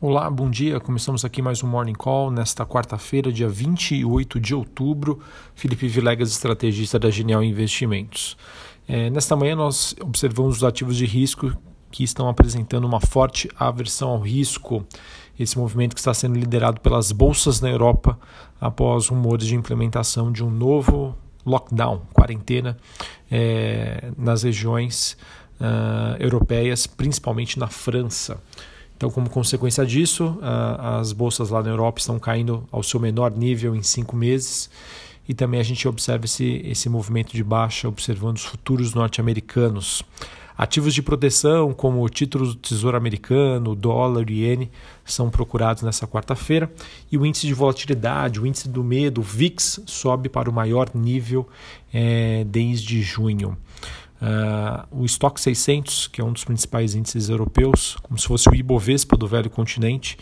Olá, bom dia. Começamos aqui mais um Morning Call nesta quarta-feira, dia 28 de outubro. Felipe Vilegas, estrategista da Genial Investimentos. É, nesta manhã nós observamos os ativos de risco que estão apresentando uma forte aversão ao risco. Esse movimento que está sendo liderado pelas bolsas na Europa após rumores de implementação de um novo lockdown, quarentena, é, nas regiões uh, europeias, principalmente na França. Então, como consequência disso, as bolsas lá na Europa estão caindo ao seu menor nível em cinco meses. E também a gente observa esse, esse movimento de baixa, observando os futuros norte-americanos. Ativos de proteção, como títulos do Tesouro Americano, dólar e iene, são procurados nessa quarta-feira. E o índice de volatilidade, o índice do medo, o VIX, sobe para o maior nível é, desde junho. Uh, o Stock 600, que é um dos principais índices europeus, como se fosse o Ibovespa do velho continente,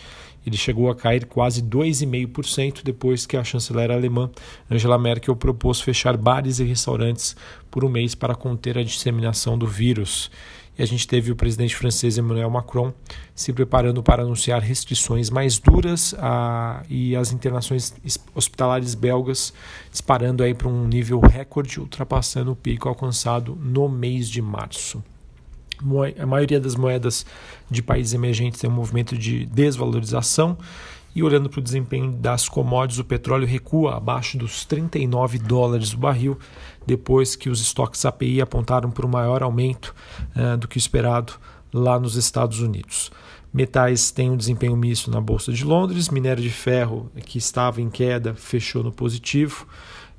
ele chegou a cair quase 2,5% depois que a chanceler alemã Angela Merkel propôs fechar bares e restaurantes por um mês para conter a disseminação do vírus. E a gente teve o presidente francês Emmanuel Macron se preparando para anunciar restrições mais duras a, e as internações hospitalares belgas disparando aí para um nível recorde, ultrapassando o pico alcançado no mês de março. A maioria das moedas de países emergentes tem um movimento de desvalorização e olhando para o desempenho das commodities, o petróleo recua abaixo dos 39 dólares o barril, depois que os estoques API apontaram para um maior aumento uh, do que esperado lá nos Estados Unidos. Metais têm um desempenho misto na Bolsa de Londres, minério de ferro, que estava em queda, fechou no positivo,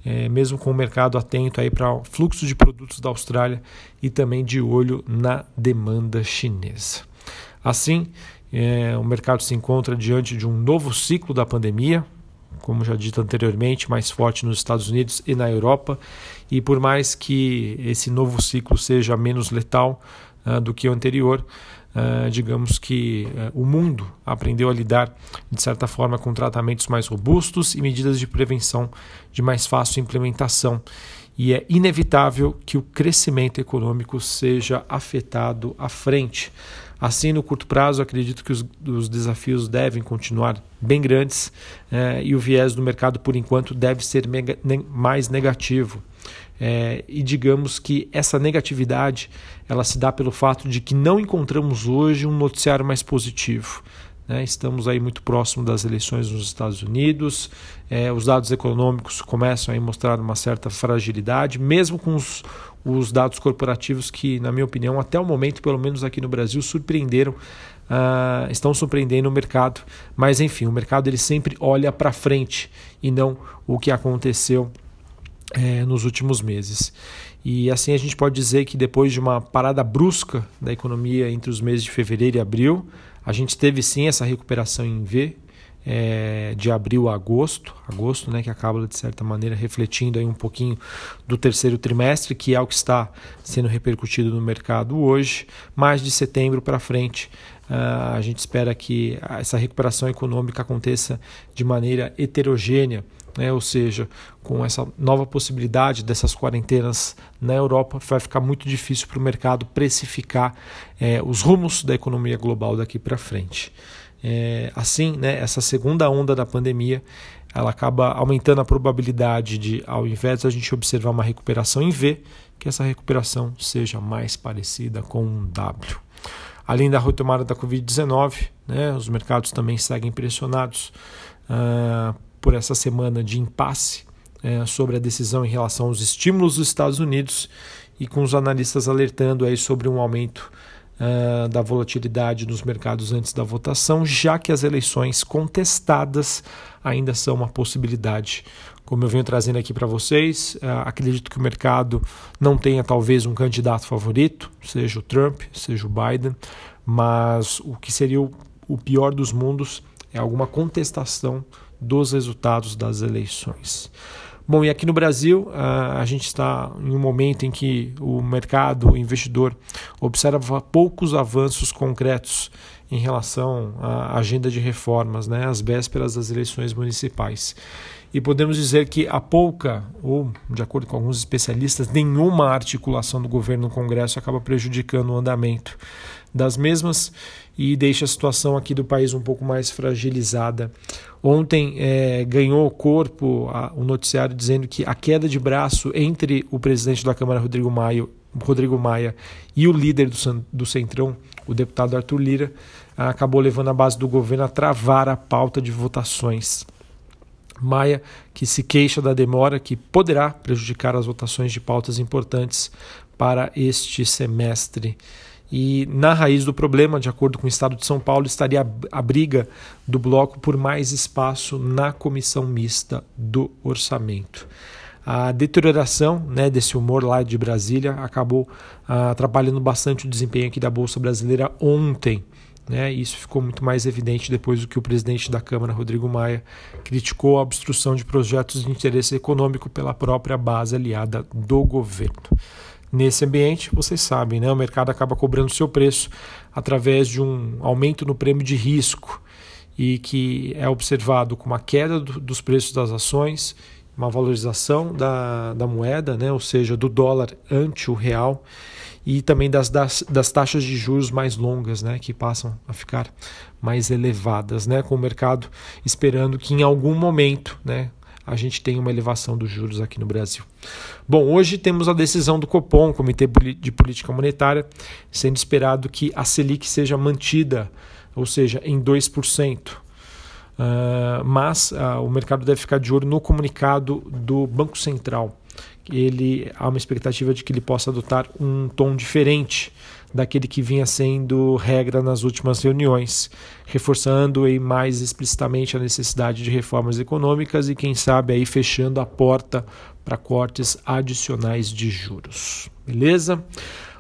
é, mesmo com o mercado atento para o fluxo de produtos da Austrália e também de olho na demanda chinesa. Assim, é, o mercado se encontra diante de um novo ciclo da pandemia, como já dito anteriormente, mais forte nos Estados Unidos e na Europa. E por mais que esse novo ciclo seja menos letal uh, do que o anterior, uh, digamos que uh, o mundo aprendeu a lidar, de certa forma, com tratamentos mais robustos e medidas de prevenção de mais fácil implementação. E é inevitável que o crescimento econômico seja afetado à frente. Assim, no curto prazo, acredito que os, os desafios devem continuar bem grandes eh, e o viés do mercado, por enquanto, deve ser mega, ne, mais negativo. É, e digamos que essa negatividade ela se dá pelo fato de que não encontramos hoje um noticiário mais positivo. Né? Estamos aí muito próximo das eleições nos Estados Unidos, é, os dados econômicos começam a mostrar uma certa fragilidade, mesmo com os, os dados corporativos que, na minha opinião, até o momento, pelo menos aqui no Brasil, surpreenderam Uh, estão surpreendendo o mercado, mas enfim, o mercado ele sempre olha para frente e não o que aconteceu é, nos últimos meses. E assim a gente pode dizer que depois de uma parada brusca da economia entre os meses de fevereiro e abril, a gente teve sim essa recuperação em V, é, de abril a agosto, agosto, né, que acaba de certa maneira refletindo aí um pouquinho do terceiro trimestre, que é o que está sendo repercutido no mercado hoje, mas de setembro para frente uh, a gente espera que essa recuperação econômica aconteça de maneira heterogênea né? ou seja, com essa nova possibilidade dessas quarentenas na Europa, vai ficar muito difícil para o mercado precificar é, os rumos da economia global daqui para frente. É, assim, né, essa segunda onda da pandemia ela acaba aumentando a probabilidade de, ao invés de a gente observar uma recuperação em V, que essa recuperação seja mais parecida com um W. Além da retomada da Covid-19, né, os mercados também seguem pressionados uh, por essa semana de impasse é, sobre a decisão em relação aos estímulos dos Estados Unidos e com os analistas alertando aí sobre um aumento uh, da volatilidade nos mercados antes da votação, já que as eleições contestadas ainda são uma possibilidade. Como eu venho trazendo aqui para vocês, uh, acredito que o mercado não tenha talvez um candidato favorito, seja o Trump, seja o Biden, mas o que seria o, o pior dos mundos é alguma contestação dos resultados das eleições. Bom, e aqui no Brasil, a gente está em um momento em que o mercado, o investidor, observa poucos avanços concretos em relação à agenda de reformas, né, às vésperas das eleições municipais. E podemos dizer que há pouca, ou de acordo com alguns especialistas, nenhuma articulação do governo no Congresso acaba prejudicando o andamento das mesmas. E deixa a situação aqui do país um pouco mais fragilizada. Ontem é, ganhou corpo o um noticiário dizendo que a queda de braço entre o presidente da Câmara, Rodrigo Maia, Rodrigo Maia e o líder do, do Centrão, o deputado Arthur Lira, acabou levando a base do governo a travar a pauta de votações. Maia, que se queixa da demora que poderá prejudicar as votações de pautas importantes para este semestre. E na raiz do problema, de acordo com o Estado de São Paulo, estaria a briga do bloco por mais espaço na comissão mista do orçamento. A deterioração né, desse humor lá de Brasília acabou ah, atrapalhando bastante o desempenho aqui da Bolsa Brasileira ontem. Né? Isso ficou muito mais evidente depois do que o presidente da Câmara, Rodrigo Maia, criticou a obstrução de projetos de interesse econômico pela própria base aliada do governo. Nesse ambiente, vocês sabem, né, o mercado acaba cobrando seu preço através de um aumento no prêmio de risco e que é observado com uma queda do, dos preços das ações, uma valorização da, da moeda, né, ou seja, do dólar ante o real e também das, das, das, taxas de juros mais longas, né, que passam a ficar mais elevadas, né, com o mercado esperando que em algum momento, né, a gente tem uma elevação dos juros aqui no Brasil. Bom, hoje temos a decisão do Copom, Comitê de Política Monetária, sendo esperado que a Selic seja mantida, ou seja, em 2%. Uh, ah, mas uh, o mercado deve ficar de olho no comunicado do Banco Central. Ele há uma expectativa de que ele possa adotar um tom diferente daquele que vinha sendo regra nas últimas reuniões, reforçando aí mais explicitamente a necessidade de reformas econômicas e quem sabe aí fechando a porta para cortes adicionais de juros. Beleza?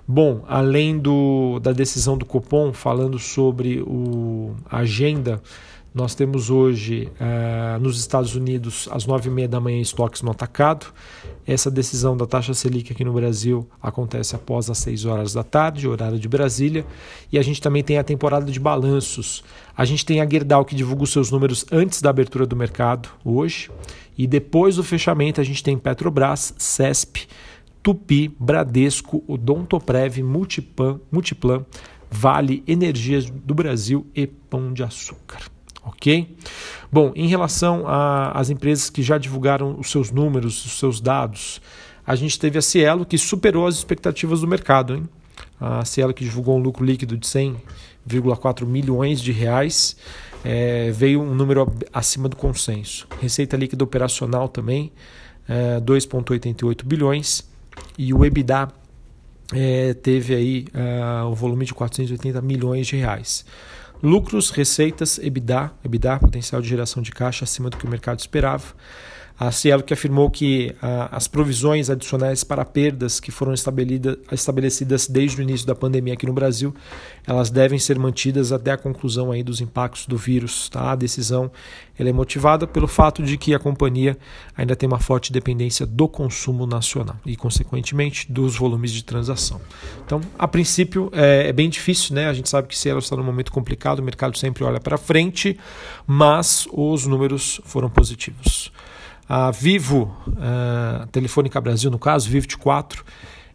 Bom, além do, da decisão do Copom falando sobre o, a agenda nós temos hoje uh, nos Estados Unidos às nove e meia da manhã estoques no atacado. Essa decisão da taxa Selic aqui no Brasil acontece após as seis horas da tarde, horário de Brasília. E a gente também tem a temporada de balanços. A gente tem a Gerdau que divulga os seus números antes da abertura do mercado hoje. E depois do fechamento a gente tem Petrobras, CESP, Tupi, Bradesco, Odontoprev, Multiplan, Multiplan Vale, Energias do Brasil e Pão de Açúcar ok? Bom, em relação às empresas que já divulgaram os seus números, os seus dados, a gente teve a Cielo que superou as expectativas do mercado, hein? A Cielo que divulgou um lucro líquido de 100,4 milhões de reais, é, veio um número acima do consenso. Receita líquida operacional também, é, 2,88 bilhões e o EBITDA é, teve aí uh, um volume de 480 milhões de reais. Lucros, receitas, EBITDA, EBITDA, potencial de geração de caixa acima do que o mercado esperava. A Cielo que afirmou que as provisões adicionais para perdas que foram estabelecidas desde o início da pandemia aqui no Brasil, elas devem ser mantidas até a conclusão aí dos impactos do vírus. Tá? A decisão ela é motivada pelo fato de que a companhia ainda tem uma forte dependência do consumo nacional e, consequentemente, dos volumes de transação. Então, a princípio, é, é bem difícil, né? A gente sabe que Cielo está num momento complicado, o mercado sempre olha para frente, mas os números foram positivos. A Vivo, a Telefônica Brasil, no caso, Vivo 4,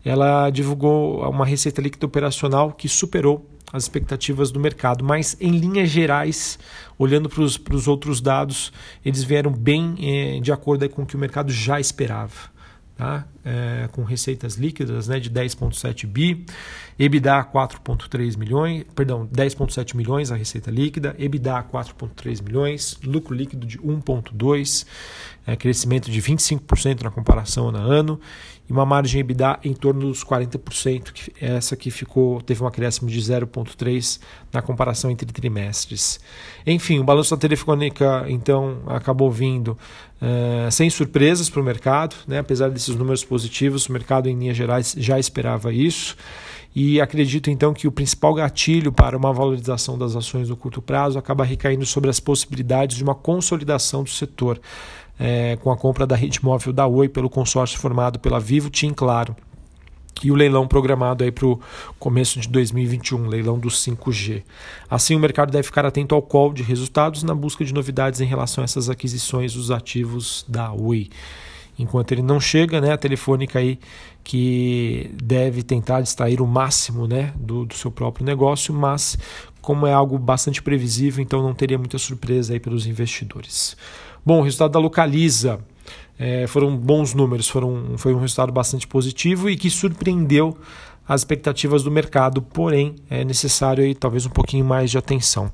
ela divulgou uma receita líquida operacional que superou as expectativas do mercado, mas em linhas gerais, olhando para os outros dados, eles vieram bem eh, de acordo com o que o mercado já esperava tá? É, com receitas líquidas né, de 10,7 bi, EBITDA 4,3 milhões, perdão, 10,7 milhões a receita líquida, EBITDA 4,3 milhões, lucro líquido de 1,2, é, crescimento de 25% na comparação ano a ano uma margem EBITDA em torno dos 40%, que essa que ficou teve um acréscimo de 0,3 na comparação entre trimestres. Enfim, o balanço da Telefônica então acabou vindo uh, sem surpresas para o mercado, né? apesar desses números positivos, o mercado em linhas gerais já esperava isso. E acredito então que o principal gatilho para uma valorização das ações no curto prazo acaba recaindo sobre as possibilidades de uma consolidação do setor é, com a compra da rede móvel da Oi pelo consórcio formado pela Vivo, TIM Claro. E o leilão programado para o começo de 2021, leilão do 5G. Assim, o mercado deve ficar atento ao call de resultados na busca de novidades em relação a essas aquisições dos ativos da Oi enquanto ele não chega, né, a telefônica aí que deve tentar extrair o máximo né, do, do seu próprio negócio, mas como é algo bastante previsível, então não teria muita surpresa aí pelos investidores. Bom, o resultado da Localiza é, foram bons números, foram, foi um resultado bastante positivo e que surpreendeu as expectativas do mercado, porém é necessário aí, talvez um pouquinho mais de atenção.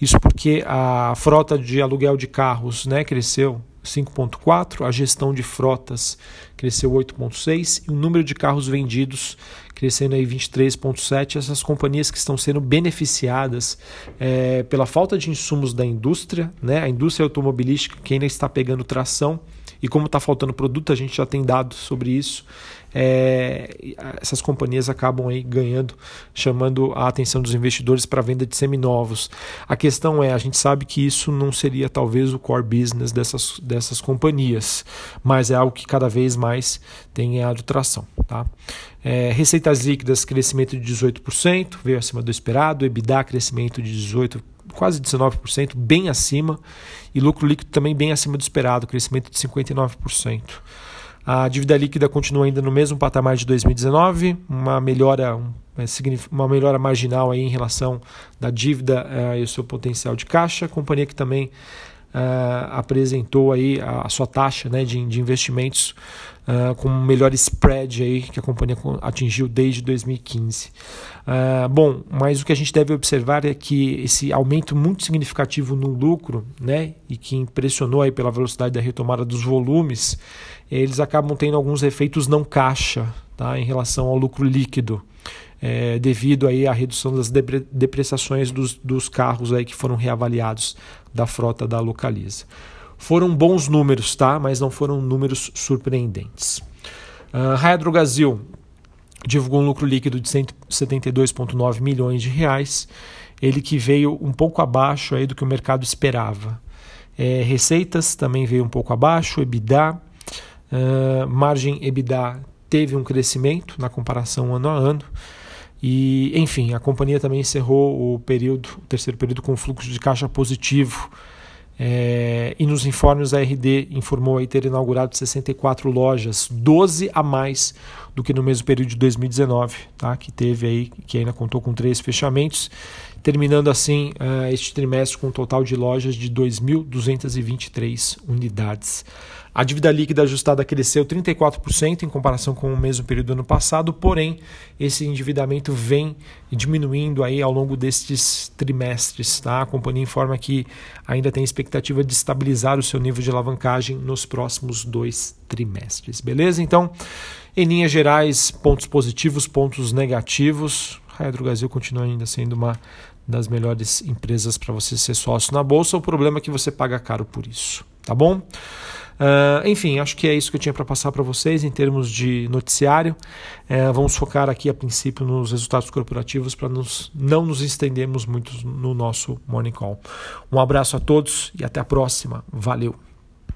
Isso porque a frota de aluguel de carros né, cresceu 5,4%, a gestão de frotas cresceu 8,6% e o número de carros vendidos crescendo aí 23,7%. Essas companhias que estão sendo beneficiadas é, pela falta de insumos da indústria, né? a indústria automobilística que ainda está pegando tração e como está faltando produto, a gente já tem dados sobre isso. É, essas companhias acabam aí ganhando, chamando a atenção dos investidores para a venda de seminovos. A questão é, a gente sabe que isso não seria talvez o core business dessas, dessas companhias, mas é algo que cada vez mais tem ganhado tração. Tá? É, receitas líquidas, crescimento de 18%, veio acima do esperado, EBITDA, crescimento de 18%, quase 19%, bem acima, e lucro líquido também bem acima do esperado, crescimento de 59%. A dívida líquida continua ainda no mesmo patamar de 2019, uma melhora, é, uma melhora marginal aí em relação da dívida uh, e o seu potencial de caixa. Companhia que também uh, apresentou aí a, a, sua taxa né, de, de investimentos uh, com um melhor spread aí que a companhia atingiu desde 2015. Uh, bom, mas o que a gente deve observar é que esse aumento muito significativo no lucro, né, e que impressionou aí pela velocidade da retomada dos volumes, eles acabam tendo alguns efeitos não caixa, tá, em relação ao lucro líquido. É, devido aí à redução das depreciações dos, dos carros aí que foram reavaliados da frota da Localiza. Foram bons números, tá? Mas não foram números surpreendentes. Uh, Raia Drogasil divulgou um lucro líquido de 172,9 milhões de reais, ele que veio um pouco abaixo aí do que o mercado esperava. É, receitas também veio um pouco abaixo, EBITDA, uh, margem EBITDA teve um crescimento na comparação ano a ano. E, enfim, a companhia também encerrou o período, o terceiro período com fluxo de caixa positivo. É, e nos informes a RD informou aí ter inaugurado 64 lojas, 12 a mais do que no mesmo período de 2019, tá? que teve aí, que ainda contou com três fechamentos, terminando assim uh, este trimestre com um total de lojas de 2.223 unidades. A dívida líquida ajustada cresceu 34% em comparação com o mesmo período do ano passado, porém esse endividamento vem diminuindo aí ao longo destes trimestres. Tá? A companhia informa que ainda tem expectativa de estabilizar o seu nível de alavancagem nos próximos dois trimestres. Beleza? Então, em linhas gerais, pontos positivos, pontos negativos. A Hydrogasil continua ainda sendo uma das melhores empresas para você ser sócio na bolsa. O problema é que você paga caro por isso, tá bom? Uh, enfim, acho que é isso que eu tinha para passar para vocês em termos de noticiário. Uh, vamos focar aqui a princípio nos resultados corporativos para não nos estendermos muito no nosso Morning Call. Um abraço a todos e até a próxima. Valeu!